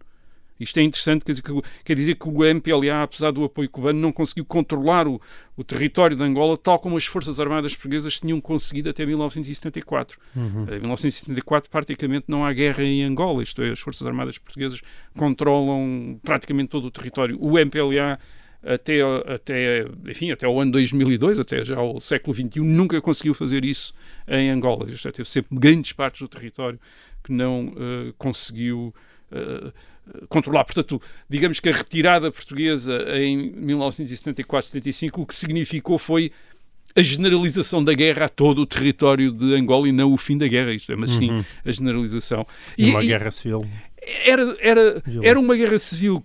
Isto é interessante, quer dizer, que, quer dizer que o MPLA, apesar do apoio cubano, não conseguiu controlar o, o, território de Angola tal como as Forças Armadas Portuguesas tinham conseguido até 1974. Uhum. Em 1974, praticamente, não há guerra em Angola, isto é, as Forças Armadas Portuguesas controlam praticamente todo o território. O MPLA até, até, enfim, até o ano 2002, até já o século XXI, nunca conseguiu fazer isso em Angola. Já teve sempre grandes partes do território que não uh, conseguiu uh, controlar. Portanto, digamos que a retirada portuguesa em 1974-75 o que significou foi a generalização da guerra a todo o território de Angola e não o fim da guerra. Isto é, mas sim uhum. a generalização. E, e uma guerra civil. Era, era, era uma guerra civil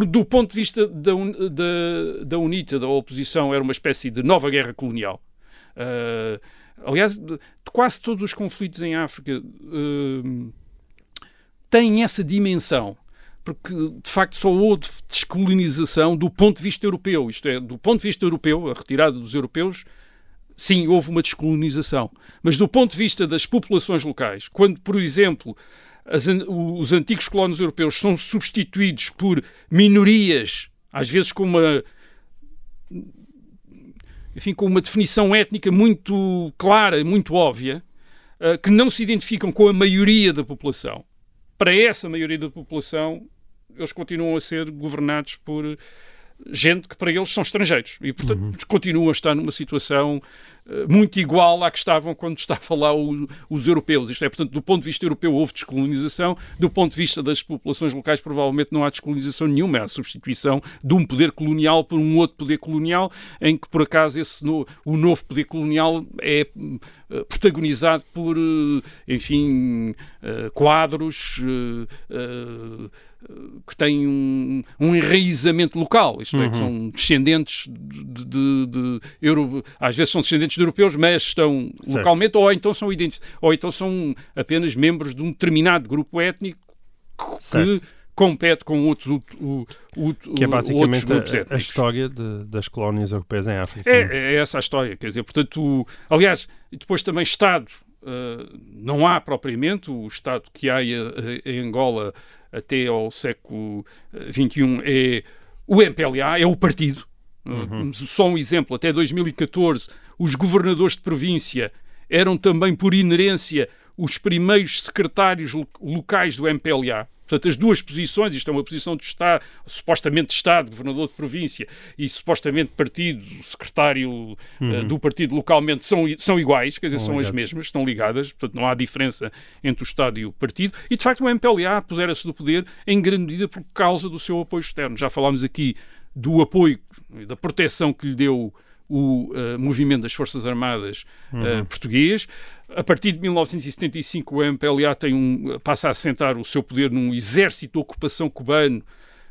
do ponto de vista da, da, da UNITA, da oposição, era uma espécie de nova guerra colonial. Uh, aliás, de quase todos os conflitos em África uh, têm essa dimensão porque de facto só houve descolonização do ponto de vista europeu, isto é, do ponto de vista europeu, a retirada dos europeus, sim, houve uma descolonização, mas do ponto de vista das populações locais, quando, por exemplo, as, os antigos colónios europeus são substituídos por minorias, às vezes com uma enfim, com uma definição étnica muito clara, muito óbvia, uh, que não se identificam com a maioria da população. Para essa maioria da população, eles continuam a ser governados por gente que para eles são estrangeiros e, portanto, uhum. continuam a estar numa situação muito igual à que estavam quando estavam lá o, os europeus. Isto é, portanto, do ponto de vista europeu houve descolonização, do ponto de vista das populações locais provavelmente não há descolonização nenhuma, há a substituição de um poder colonial por um outro poder colonial, em que por acaso esse no, o novo poder colonial é uh, protagonizado por, uh, enfim, quadros que têm um, um enraizamento local, isto é, que são uhum. descendentes de, de, de, Euro, às vezes são descendentes de europeus, mas estão certo. localmente, ou então são ou então são apenas membros de um determinado grupo étnico que compete com outros, o, o, que é basicamente a, a, história de, das colónias europeias em África. É, é, essa a história, quer dizer, portanto, aliás, depois também Estado uh, não há propriamente o Estado que há em Angola até ao século XXI é o MPLA, é o partido. Uhum. Só um exemplo, até 2014 os governadores de província eram também, por inerência, os primeiros secretários locais do MPLA. Portanto, as duas posições, isto é uma posição de Estado, supostamente de Estado, governador de província, e supostamente partido, secretário uh, do partido localmente, são, são iguais, quer dizer, são ligados. as mesmas, estão ligadas, portanto não há diferença entre o Estado e o partido. E, de facto, o MPLA apodera-se do poder em grande medida por causa do seu apoio externo. Já falámos aqui do apoio, da proteção que lhe deu o uh, movimento das Forças Armadas uh, português. A partir de 1975, o MPLA tem um, passa a assentar o seu poder num exército de ocupação cubano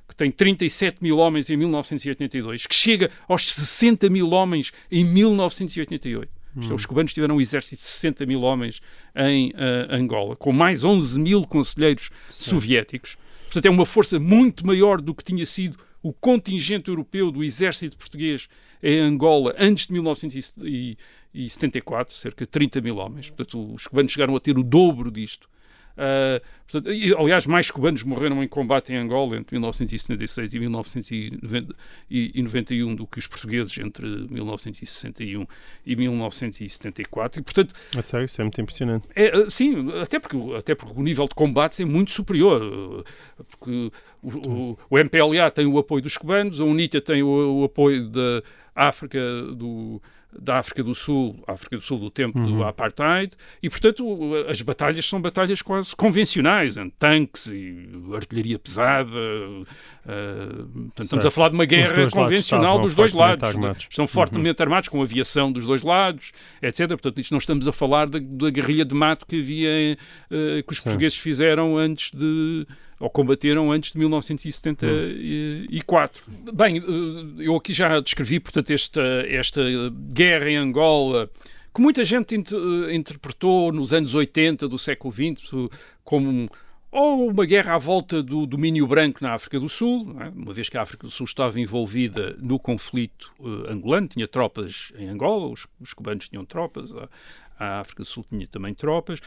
que tem 37 mil homens em 1982, que chega aos 60 mil homens em 1988. Hum. Os cubanos tiveram um exército de 60 mil homens em uh, Angola, com mais 11 mil conselheiros Sim. soviéticos. Portanto, é uma força muito maior do que tinha sido o contingente europeu do exército português em Angola antes de 1974, cerca de 30 mil homens. Portanto, os cubanos chegaram a ter o dobro disto. Uh, portanto, e, aliás, mais cubanos morreram em combate em Angola entre 1976 e 1991 do que os portugueses entre 1961 e 1974. E, portanto, a sério, isso é muito impressionante. É, ah, sim, até porque, até porque o nível de combates é muito superior. Porque o, o, o MPLA tem o apoio dos cubanos, a UNITA tem o, o apoio da África do da África do Sul, África do Sul do tempo uhum. do apartheid, e portanto as batalhas são batalhas quase convencionais, em tanques e artilharia pesada. Uh, portanto, estamos a falar de uma guerra convencional dos dois lados. Armados. Estão fortemente uhum. armados, com aviação dos dois lados, etc. Portanto, isto não estamos a falar da, da guerrilha de mato que havia, uh, que os Sim. portugueses fizeram antes de ou combateram antes de 1974. Hum. Bem, eh, eu aqui já descrevi, portanto, esta, esta guerra em Angola, que muita gente eh, interpretou nos anos 80 do século XX como ou uma guerra à volta do domínio branco na África do Sul, é? uma vez que a África do Sul estava envolvida no conflito uh, angolano, tinha tropas em Angola, os, os cubanos tinham tropas, a, a, África do Sul tinha também tropas,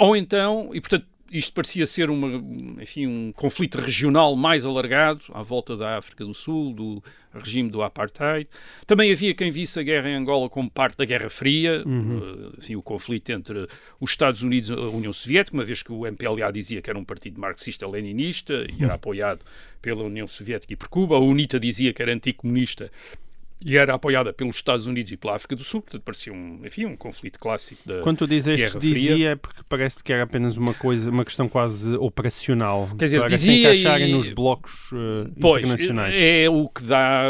ou então, e portanto isto parecia ser uma, enfim, um conflito regional mais alargado à volta da África do Sul, do regime do apartheid. Também havia quem visse a guerra em Angola como parte da Guerra Fria, uhum. enfim, o conflito entre os Estados Unidos e a União Soviética, uma vez que o MPLA dizia que era um partido marxista-leninista e era apoiado pela União Soviética e por Cuba. A UNITA dizia que era anticomunista e era apoiada pelos Estados Unidos e pela África do Sul, portanto parecia um, enfim, um conflito clássico da Quando tu dizes Guerra dizia, Fria. é porque parece que era apenas uma coisa, uma questão quase operacional, Quer dizer, para dizia se encaixarem e... nos blocos uh, pois, internacionais. é o que dá,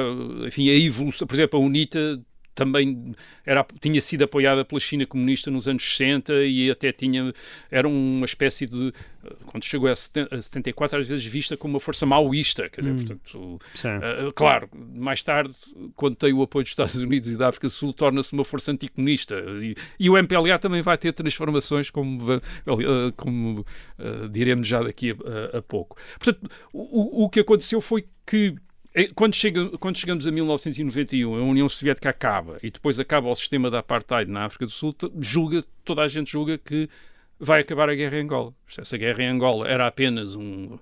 enfim, a evolução, por exemplo, a UNITA também era, tinha sido apoiada pela China comunista nos anos 60 e até tinha, era uma espécie de, quando chegou a 74, às vezes vista como uma força maoísta, quer dizer, hum. portanto, uh, claro, mais tarde, quando tem o apoio dos Estados Unidos e da África do Sul, torna-se uma força anticomunista e, e, o MPLA também vai ter transformações, como, uh, como uh, diremos já daqui a, a pouco. Portanto, o, o que aconteceu foi que quando, chega, quando, chegamos a 1991, a União Soviética acaba e depois acaba o sistema da apartheid na África do Sul, julga, toda a gente julga que vai acabar a guerra em Angola. Essa guerra em Angola era apenas um uh,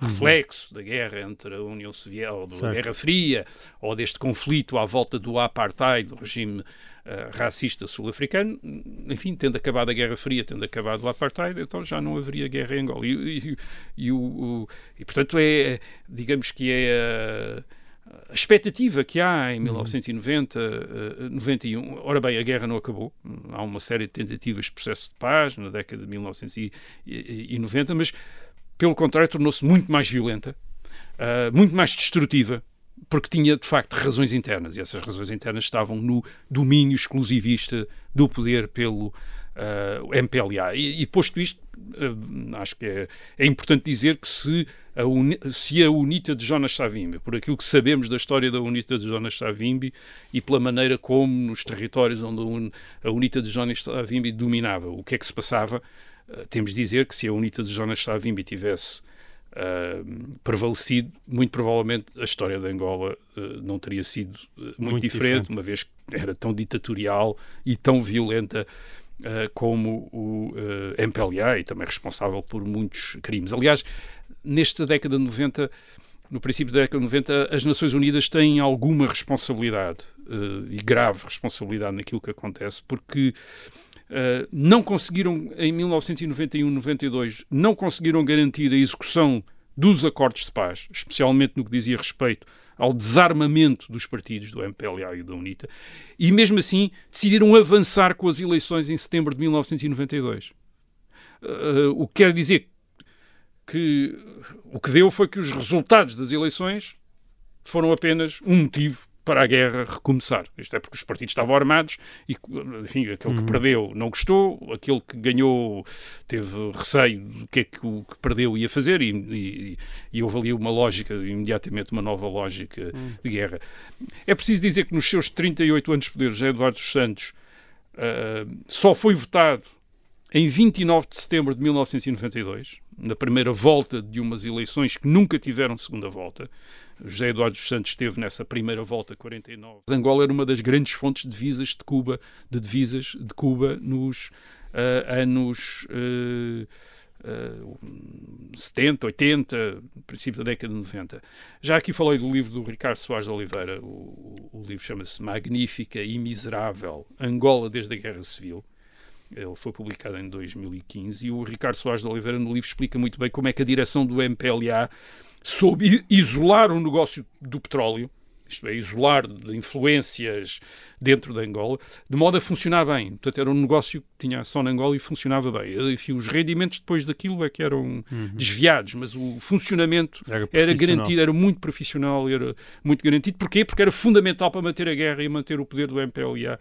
reflexo da guerra entre a União Soviética, ou da certo. Guerra Fria, ou deste conflito à volta do apartheid, do regime uh, racista sul-africano, enfim, tendo acabado a Guerra Fria, tendo acabado o apartheid, então já não haveria guerra em Angola. E, e, e, o, o, e portanto, é, digamos que é a, a expectativa que há em 1990, uh, 91. Ora bem, a guerra não acabou. Há uma série de tentativas de processo de paz na década de 1990, mas, pelo contrário, tornou-se muito mais violenta, uh, muito mais destrutiva porque tinha de facto razões internas e essas razões internas estavam no domínio exclusivista do poder pelo uh, eh, MPLA. E, e, posto isto, uh, acho que é, é, importante dizer que se a, uni, se a UNITA de Jonas Savimbi, por aquilo que sabemos da história da UNITA de Jonas Savimbi e pela maneira como nos territórios onde a UNITA de Jonas Savimbi dominava, o que é que se passava, uh, temos de dizer que se a UNITA de Jonas Savimbi tivesse uh, prevalecido, muito provavelmente a história de Angola uh, não teria sido uh, muito, muito diferente, diferente, uma vez que era tão ditatorial e tão violenta uh, como o uh, MPLA e também responsável por muitos crimes. Aliás, nesta década de 90, no princípio da década de 90, as Nações Unidas têm alguma responsabilidade uh, e grave responsabilidade naquilo que acontece, porque uh, não conseguiram, em 1991-92, não conseguiram garantir a execução dos acordos de paz, especialmente no que dizia respeito ao desarmamento dos partidos do MPLA e da UNITA, e mesmo assim decidiram avançar com as eleições em setembro de 1992. Uh, o que quer dizer que o que deu foi que os resultados das eleições foram apenas um motivo para a guerra recomeçar. Isto é porque os partidos estavam armados e, enfim, aquele que uhum. perdeu não gostou, aquele que ganhou teve receio do que é que o que perdeu ia fazer e, e, e houve ali uma lógica, imediatamente uma nova lógica uhum. de guerra. É preciso dizer que nos seus 38 anos de poder, José Eduardo dos Santos uh, só foi votado em 29 de setembro de 1992, na primeira volta de umas eleições que nunca tiveram segunda volta. José Eduardo dos Santos esteve nessa primeira volta, 49. Angola era uma das grandes fontes de divisas de Cuba, de divisas de Cuba nos uh, anos uh, uh, 70, 80, princípio da década de 90. Já aqui falei do livro do Ricardo Soares de Oliveira. O, o livro chama-se Magnífica e Miserável Angola desde a Guerra Civil. Ele foi publicado em 2015 e o Ricardo Soares de Oliveira no livro explica muito bem como é que a direção do MPLA soube isolar o negócio do petróleo, isto é, isolar de influências dentro da Angola, de modo a funcionar bem. Portanto, era um negócio que tinha só na Angola e funcionava bem. Enfim, os rendimentos depois daquilo é que eram uhum. desviados, mas o funcionamento era, era, garantido, era muito profissional, era muito garantido. Porquê? Porque era fundamental para manter a guerra e manter o poder do MPLA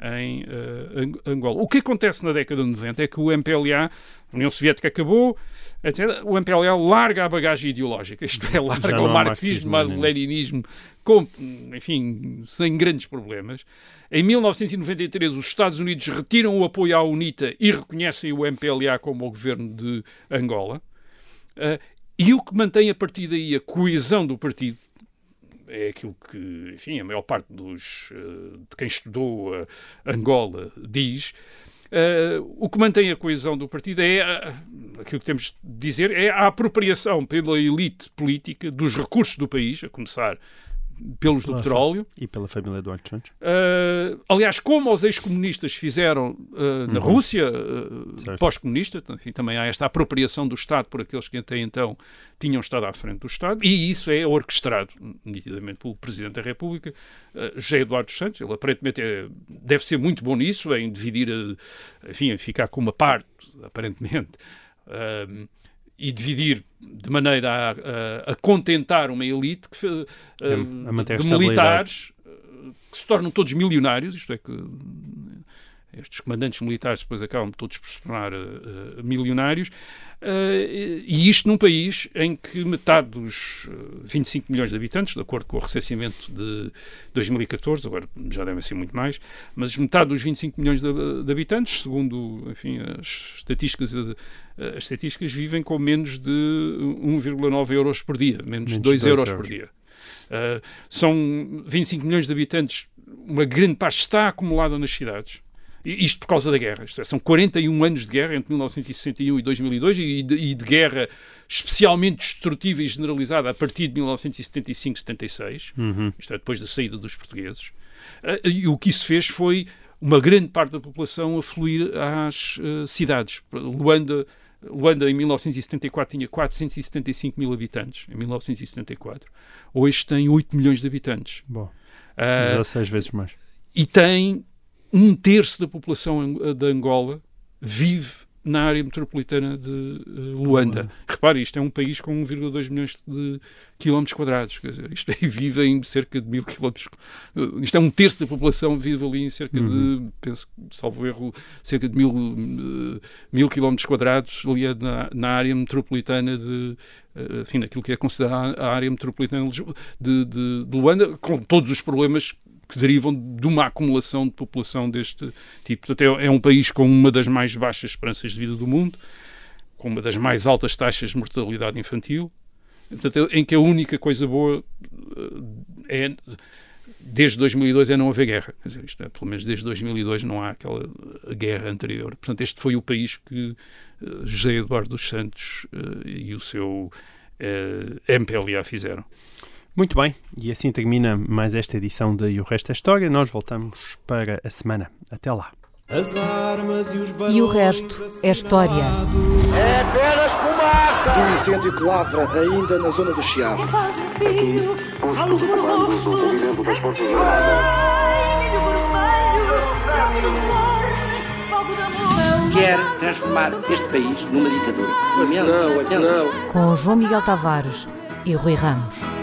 em uh, Angola. O que acontece na década de 90 é que o MPLA, a União Soviética acabou, etc. o MPLA larga a bagagem ideológica, isto é, larga o marxismo, o leninismo, com, enfim, sem grandes problemas. Em 1993, os Estados Unidos retiram o apoio à UNITA e reconhecem o MPLA como o governo de Angola. Uh, e o que mantém a partir daí a coesão do partido é aquilo que, enfim, a maior parte dos, eh, de quem estudou a Angola diz. Uh, o que mantém a coesão do partido é uh, aquilo que temos de dizer é a apropriação pela elite política dos recursos do país, a começar pelos do petróleo. E pela família Eduardo Santos. Uh, aliás, como os ex-comunistas fizeram uh, na uhum. Rússia, uh, pós-comunista, enfim, também há esta apropriação do Estado por aqueles que até então tinham estado à frente do Estado, e isso é orquestrado nitidamente pelo Presidente da República, uh, José Eduardo Santos. Ele aparentemente é, deve ser muito bom nisso, em dividir, enfim, em ficar com uma parte, aparentemente. Uh, e dividir de maneira a, a, a contentar uma elite que, uh, de militares uh, que se tornam todos milionários, isto é que estes comandantes militares depois acabam todos por se tornar uh, milionários, Uh, e isto num país em que metade dos 25 eh, milhões de habitantes, de acordo com o recenseamento de 2014, agora já devem ser muito mais, mas metade dos 25 milhões de, de habitantes, segundo enfim, as estatísticas, as estatísticas, vivem com menos de 1,9 euros por dia, menos, de 2 euros, euros por dia. Uh, são 25 milhões de habitantes, uma grande parte está acumulada nas cidades isto por causa da guerra. Isto é, são 41 anos de guerra entre 1961 e 2002 e de, e de guerra especialmente destrutiva e generalizada a partir de 1975-76. Uhum. Isto é, depois da saída dos portugueses. Uh, e o que isso fez foi uma grande parte da população a fluir às uh, cidades. Luanda, Luanda, em 1974, tinha 475 mil habitantes, em 1974. Hoje tem 8 milhões de habitantes. Bom, uh, 16 vezes mais. E tem um terço da população de Angola vive na área metropolitana de uh, Luanda. Repare, isto é um país com 1,2 milhões de quilómetros quadrados. Quer dizer, isto é, vive em cerca de mil quilómetros. Uh, isto é um terço da população vive ali em cerca uhum. de, penso, salvo erro, cerca de mil, mil quilómetros quadrados ali na, na área metropolitana de, enfim, aquilo que é considerada a área metropolitana de, de, de Luanda, com todos os problemas que derivam de uma acumulação de população deste tipo. Portanto, é, é um país com uma das mais baixas esperanças de vida do mundo, com uma das mais altas taxas de mortalidade infantil, portanto, em que a única coisa boa eh, é desde 2002 é não haver guerra. Isto é, pelo menos desde 2002 não há aquela guerra anterior. Portanto, este foi o país que uh, José Eduardo dos Santos uh, e o seu uh, MPLA fizeram. Muito bem, e assim termina mais esta edição de E o Resto é História. Nós voltamos para a semana. Até lá. As armas e, os e o resto é história. É apenas fumaça! Do incêndio que lavra ainda na zona do Chiado. Quem faz um filho, falo por rosto. Quer transformar este país numa ditadura. Não, não. Com João Miguel Tavares e Rui Ramos.